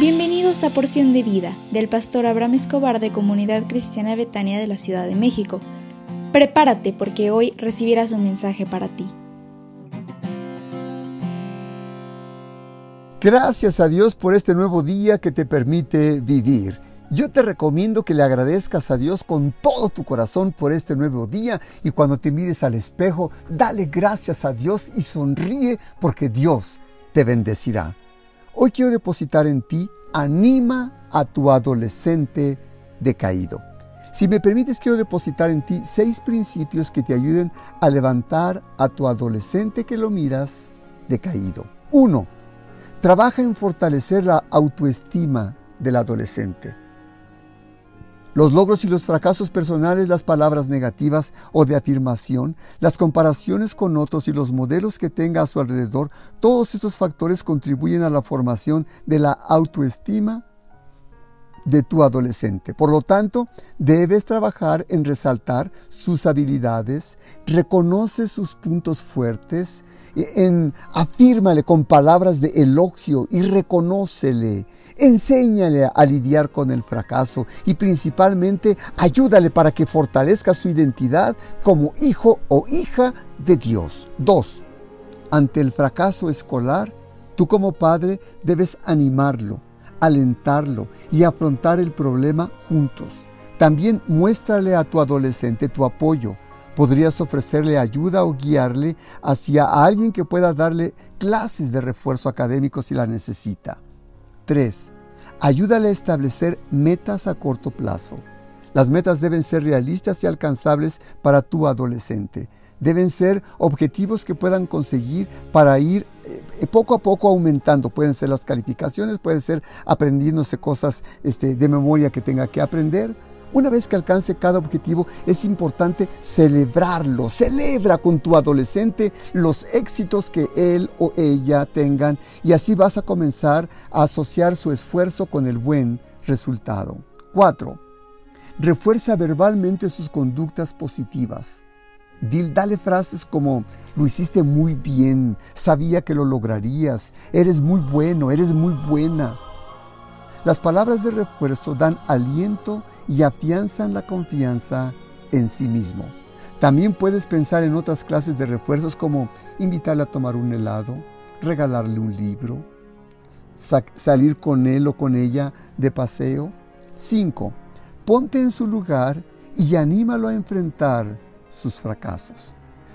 Bienvenidos a Porción de Vida del pastor Abraham Escobar de Comunidad Cristiana Betania de la Ciudad de México. Prepárate porque hoy recibirás un mensaje para ti. Gracias a Dios por este nuevo día que te permite vivir. Yo te recomiendo que le agradezcas a Dios con todo tu corazón por este nuevo día y cuando te mires al espejo, dale gracias a Dios y sonríe porque Dios te bendecirá. Hoy quiero depositar en ti, anima a tu adolescente decaído. Si me permites, quiero depositar en ti seis principios que te ayuden a levantar a tu adolescente que lo miras decaído. Uno, trabaja en fortalecer la autoestima del adolescente. Los logros y los fracasos personales, las palabras negativas o de afirmación, las comparaciones con otros y los modelos que tenga a su alrededor, todos estos factores contribuyen a la formación de la autoestima de tu adolescente. Por lo tanto, debes trabajar en resaltar sus habilidades, reconoce sus puntos fuertes, afírmale con palabras de elogio y reconócele Enséñale a lidiar con el fracaso y principalmente ayúdale para que fortalezca su identidad como hijo o hija de Dios. 2. Ante el fracaso escolar, tú como padre debes animarlo, alentarlo y afrontar el problema juntos. También muéstrale a tu adolescente tu apoyo. Podrías ofrecerle ayuda o guiarle hacia alguien que pueda darle clases de refuerzo académico si la necesita. 3. Ayúdale a establecer metas a corto plazo. Las metas deben ser realistas y alcanzables para tu adolescente. Deben ser objetivos que puedan conseguir para ir eh, poco a poco aumentando. Pueden ser las calificaciones, pueden ser aprendiéndose cosas este, de memoria que tenga que aprender una vez que alcance cada objetivo, es importante celebrarlo. Celebra con tu adolescente los éxitos que él o ella tengan y así vas a comenzar a asociar su esfuerzo con el buen resultado. 4. Refuerza verbalmente sus conductas positivas. Dale frases como, lo hiciste muy bien, sabía que lo lograrías, eres muy bueno, eres muy buena. Las palabras de refuerzo dan aliento y afianzan la confianza en sí mismo. También puedes pensar en otras clases de refuerzos como invitarle a tomar un helado, regalarle un libro, salir con él o con ella de paseo. 5. Ponte en su lugar y anímalo a enfrentar sus fracasos.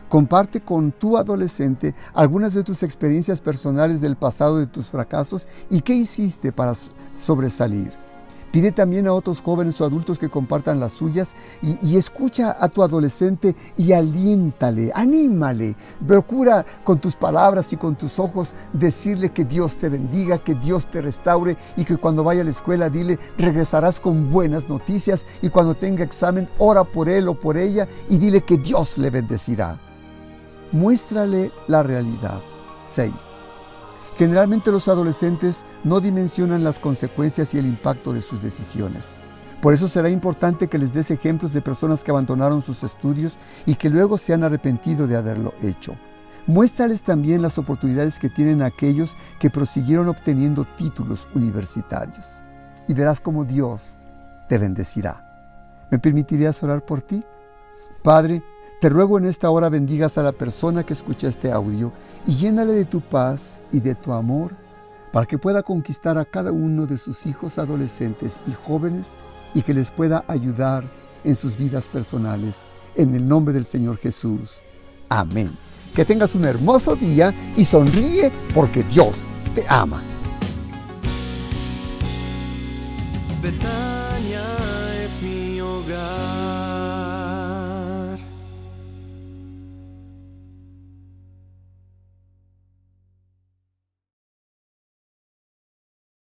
Comparte con tu adolescente algunas de tus experiencias personales del pasado de tus fracasos y qué hiciste para sobresalir. Pide también a otros jóvenes o adultos que compartan las suyas y, escucha a tu adolescente y aliéntale, anímale. Procura con tus palabras y con tus ojos decirle que Dios te bendiga, que Dios te restaure y que cuando vaya a la escuela dile regresarás con buenas noticias y cuando tenga examen ora por él o por ella y dile que Dios le bendecirá. Muéstrale la realidad. 6. Generalmente los adolescentes no dimensionan las consecuencias y el impacto de sus decisiones. Por eso será importante que les des ejemplos de personas que abandonaron sus estudios y que luego se han arrepentido de haberlo hecho. Muéstrales también las oportunidades que tienen aquellos que prosiguieron obteniendo títulos universitarios. Y verás cómo Dios te bendecirá. ¿Me permitirías orar por ti? Padre, te ruego en esta hora bendigas a la persona que escucha este audio y llénale de tu paz y de tu amor para que pueda conquistar a cada uno de sus hijos adolescentes y jóvenes y que les pueda ayudar en sus vidas personales. En el nombre del Señor Jesús. Amén. Que tengas un hermoso día y sonríe porque Dios te ama.